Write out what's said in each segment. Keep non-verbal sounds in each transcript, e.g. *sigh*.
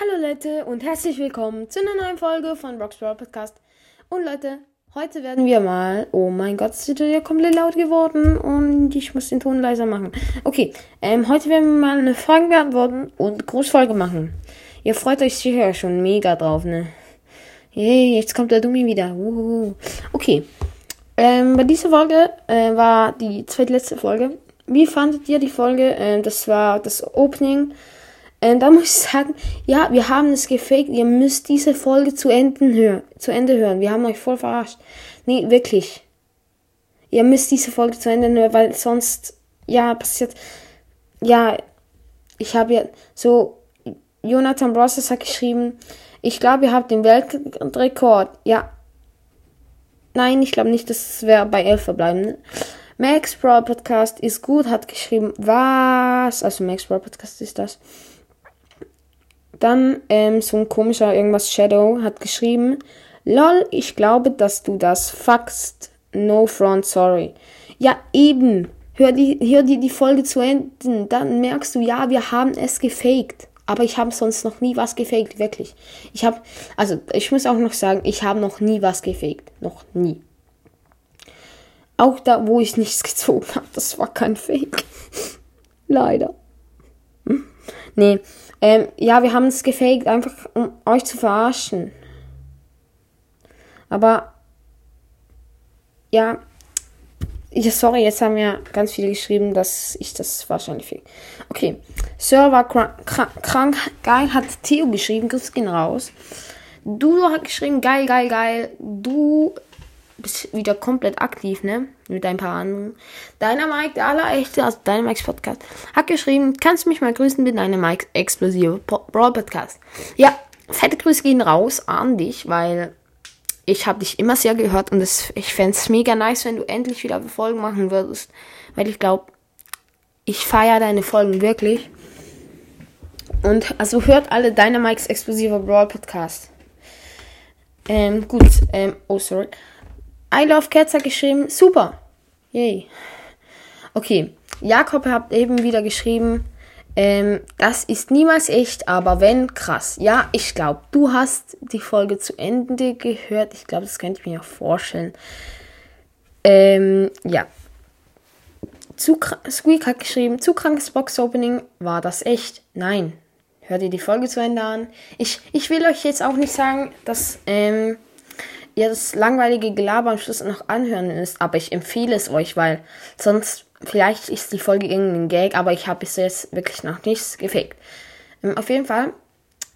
Hallo Leute und herzlich willkommen zu einer neuen Folge von Rocks Brawl Podcast. Und Leute, heute werden wir mal. Oh mein Gott, es ist ja komplett laut geworden und ich muss den Ton leiser machen. Okay, ähm, heute werden wir mal eine Frage beantworten und Großfolge machen. Ihr freut euch sicher schon mega drauf, ne? Hey, jetzt kommt der Dummi wieder. Uhuhu. Okay. Ähm, bei dieser Folge äh, war die zweitletzte Folge. Wie fandet ihr die Folge? Ähm, das war das Opening ähm, da muss ich sagen, ja, wir haben es gefaked. Ihr müsst diese Folge zu Ende hören. Zu Ende hören. Wir haben euch voll verarscht. Nee, wirklich. Ihr müsst diese Folge zu Ende hören, weil sonst, ja, passiert. Ja, ich habe ja so, Jonathan Brosses hat geschrieben, ich glaube, ihr habt den Weltrekord. Ja. Nein, ich glaube nicht, das wäre bei 11 verbleiben. Ne? Max Brawl Podcast ist gut, hat geschrieben, was? Also Max Brawl Podcast ist das. Dann ähm, so ein komischer irgendwas Shadow hat geschrieben, lol, ich glaube, dass du das faxst. No front, sorry. Ja, eben. Hör dir hör die, die Folge zu Ende. Dann merkst du, ja, wir haben es gefaked. Aber ich habe sonst noch nie was gefaked, wirklich. Ich habe, also ich muss auch noch sagen, ich habe noch nie was gefaked. Noch nie. Auch da, wo ich nichts *laughs* gezogen habe, das war kein Fake. *laughs* Leider. Nee, ähm, ja, wir haben es gefaked, einfach um euch zu verarschen. Aber, ja, ja, sorry, jetzt haben ja ganz viele geschrieben, dass ich das wahrscheinlich fake. Okay, Server krank, krank, geil, hat Theo geschrieben, Grüß gehen raus. Du hat geschrieben, geil, geil, geil. Du bist wieder komplett aktiv, ne? Mit ein paar anderen. Dynamite, der allerechte, also Dynamite Podcast, hat geschrieben, kannst mich mal grüßen mit Dynamite Explosive Brawl Podcast. Ja, fette Grüße gehen raus an dich, weil ich habe dich immer sehr gehört und das, ich fände es mega nice, wenn du endlich wieder Folgen machen würdest. Weil ich glaube, ich feiere deine Folgen wirklich. Und also hört alle Dynamikes explosive Brawl Podcast. Ähm, gut, ähm, oh sorry. I Love Cats hat geschrieben, super. Yay. Okay, Jakob hat eben wieder geschrieben, ähm, das ist niemals echt, aber wenn, krass. Ja, ich glaube, du hast die Folge zu Ende gehört. Ich glaube, das könnte ich mir auch vorstellen. Ähm, ja. Zu, Squeak hat geschrieben, zu krankes Box-Opening, war das echt? Nein. Hört ihr die Folge zu Ende an? Ich, ich will euch jetzt auch nicht sagen, dass, ähm, ihr das langweilige Gelaber am Schluss noch anhören müsst, aber ich empfehle es euch, weil sonst vielleicht ist die Folge irgendein Gag, aber ich habe bis jetzt wirklich noch nichts gefaked. Ähm, auf jeden Fall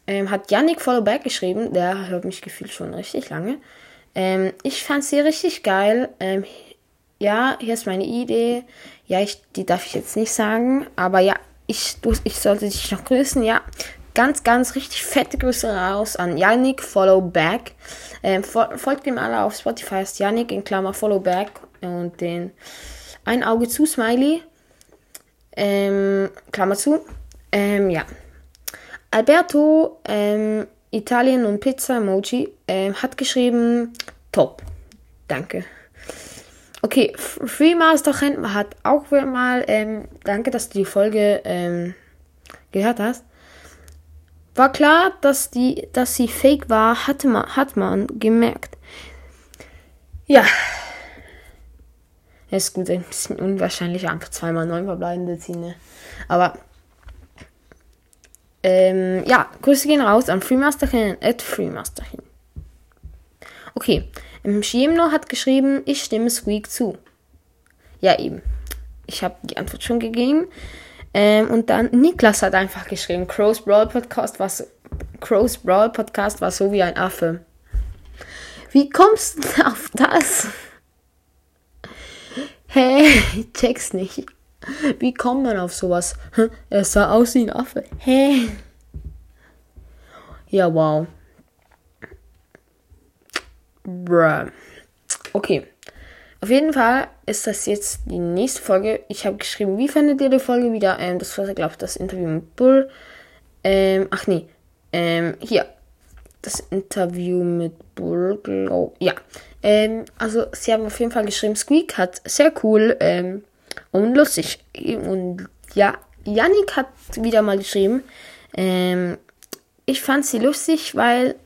ähm, hat Yannick Followback geschrieben, der hört mich gefühlt schon richtig lange. Ähm, ich fand sie richtig geil. Ähm, ja, hier ist meine Idee. Ja, ich, die darf ich jetzt nicht sagen, aber ja, ich, du, ich sollte dich noch grüßen. Ja, ganz, ganz richtig fette Grüße raus an Yannick Followback. Ähm, folgt ihm alle auf Spotify, ist Yannick in Klammer Followback und den ein Auge zu Smiley. Ähm, Klammer zu. Ähm, ja. Alberto, ähm, Italien und Pizza Emoji, ähm, hat geschrieben, top. Danke. Okay, Freemaster hat auch mal, ähm, danke, dass du die Folge ähm, gehört hast. War klar, dass, die, dass sie fake war, hatte man, hat man gemerkt. Ja. Ist gut, ein bisschen unwahrscheinlich, einfach zweimal neun verbleibende ziehen, ne? Aber, ähm, ja, Grüße gehen raus an Freemasterchen, at Freemasterchen. Okay, Shiemno hat geschrieben, ich stimme Squeak zu. Ja, eben. Ich habe die Antwort schon gegeben. Ähm, und dann Niklas hat einfach geschrieben, Crow's Brawl Podcast war so, Crow's Brawl Podcast war so wie ein Affe. Wie kommst du auf das? Hey, ich *laughs* check's nicht. Wie kommt man auf sowas? Er sah aus wie ein Affe. Hey. Ja, wow. Bruh. Okay. Auf jeden Fall ist das jetzt die nächste Folge. Ich habe geschrieben, wie fandet ihr die Folge wieder? Ähm, das war, glaube ich, das Interview mit Bull. Ähm, ach nee. Ähm, hier. Das Interview mit Bull, glaube Ja. Ähm, also, sie haben auf jeden Fall geschrieben, Squeak hat sehr cool ähm, und lustig. Und ja, Yannick hat wieder mal geschrieben, ähm, ich fand sie lustig, weil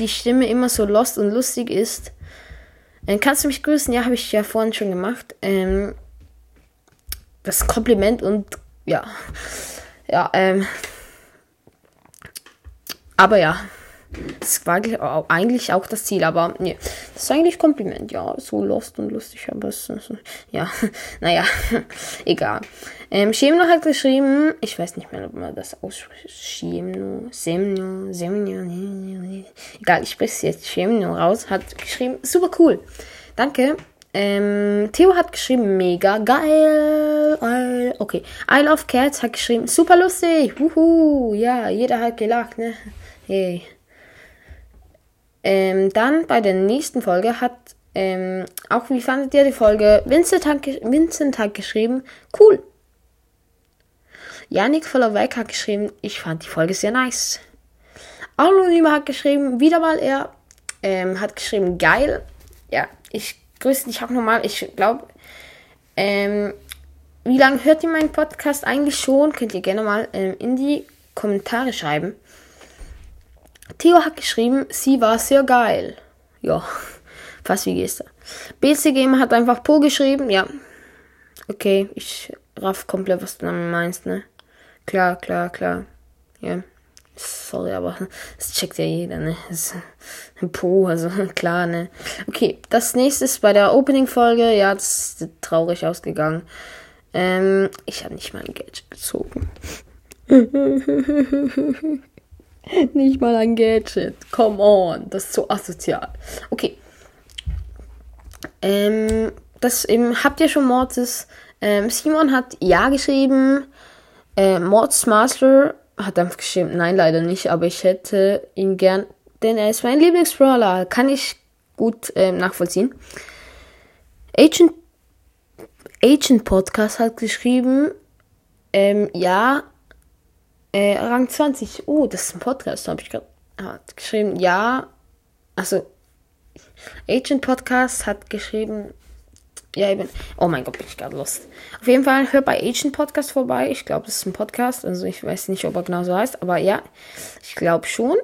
die Stimme immer so lost und lustig ist. Ähm, kannst du mich grüßen? Ja, habe ich ja vorhin schon gemacht. Ähm, das Kompliment und ja. Ja, ähm. Aber ja. Das war eigentlich auch das Ziel, aber nee, das ist eigentlich Kompliment, ja, so lost und lustig, aber es ist, ja, *laughs* naja, *laughs* egal. Ähm, Schemno hat geschrieben, ich weiß nicht mehr, ob man das ausspricht, Schemno, Semno, Semno, egal, ich spreche es jetzt Schemno raus, hat geschrieben, super cool, danke. Ähm, Theo hat geschrieben, mega geil. Okay. I Love Cats hat geschrieben, super lustig. Wuhu. Ja, jeder hat gelacht, ne? Hey. Ähm, dann bei der nächsten Folge hat ähm, auch, wie fandet ihr die Folge? Vincent hat, Vincent hat geschrieben, cool. Yannick Vollerweg hat geschrieben, ich fand die Folge sehr nice. Anonyme hat geschrieben, wieder mal er, ähm, hat geschrieben, geil. Ja, ich grüße dich auch nochmal. Ich glaube, ähm, wie lange hört ihr meinen Podcast eigentlich schon? Könnt ihr gerne mal ähm, in die Kommentare schreiben. Theo hat geschrieben, sie war sehr geil. Ja, *laughs* fast wie gestern. BC Gamer hat einfach Po geschrieben. Ja. Okay, ich raff komplett, was du damit meinst, ne? Klar, klar, klar. Ja. Sorry, aber das checkt ja jeder, ne? Po, also *laughs* klar, ne? Okay, das nächste ist bei der Opening-Folge. Ja, das ist traurig ausgegangen. Ähm, ich habe nicht mal ein Gadget gezogen. *laughs* *laughs* Nicht mal ein Gadget. Come on. Das ist so asozial. Okay. Ähm, das eben, habt ihr schon Mortis? Ähm, Simon hat ja geschrieben. Äh, Mortis Master hat einfach geschrieben, nein, leider nicht, aber ich hätte ihn gern, denn er ist mein Lieblingsbrawler. Kann ich gut ähm, nachvollziehen. Agent, Agent Podcast hat geschrieben, ähm, ja, äh, Rang 20. Oh, das ist ein Podcast, habe ich gerade geschrieben. Ja, also Agent Podcast hat geschrieben. Ja, eben. Oh mein Gott, bin ich gerade lost. Auf jeden Fall hört bei Agent Podcast vorbei. Ich glaube, das ist ein Podcast. Also ich weiß nicht, ob er genau so heißt, aber ja, ich glaube schon.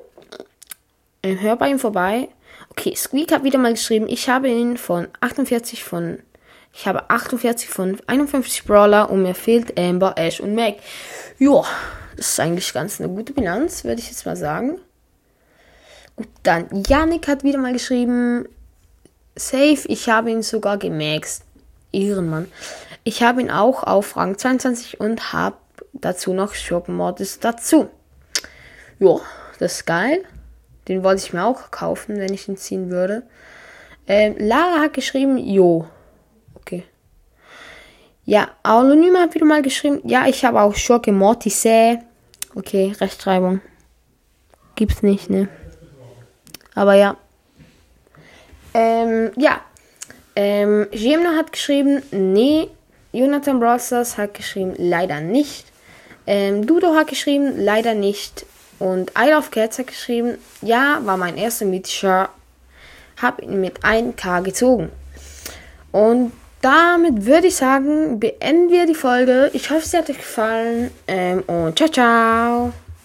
Ähm, hör bei ihm vorbei. Okay, Squeak hat wieder mal geschrieben, ich habe ihn von 48 von. Ich habe 48 von 51 Brawler und mir fehlt Amber, Ash und Mac. Joa. Das ist eigentlich ganz eine gute Bilanz, würde ich jetzt mal sagen. Gut, dann Yannick hat wieder mal geschrieben, safe, ich habe ihn sogar gemaxt. Ehrenmann. Ich habe ihn auch auf Rang 22 und habe dazu noch Schurkenmordes dazu. Ja, das ist geil. Den wollte ich mir auch kaufen, wenn ich ihn ziehen würde. Ähm, Lara hat geschrieben, jo. Ja, Anonym hat wieder mal geschrieben, ja, ich habe auch Schurke Mortise. Okay, Rechtschreibung. Gibt's nicht, ne? Aber ja. Ähm, ja. Ähm, Jemno hat geschrieben, nee. Jonathan Brawlstars hat geschrieben, leider nicht. Ähm, Dudo hat geschrieben, leider nicht. Und I Love Cats hat geschrieben, ja, war mein erster mythischer. Hab ihn mit 1K gezogen. Und damit würde ich sagen, beenden wir die Folge. Ich hoffe, es hat euch gefallen. Ähm, und ciao, ciao.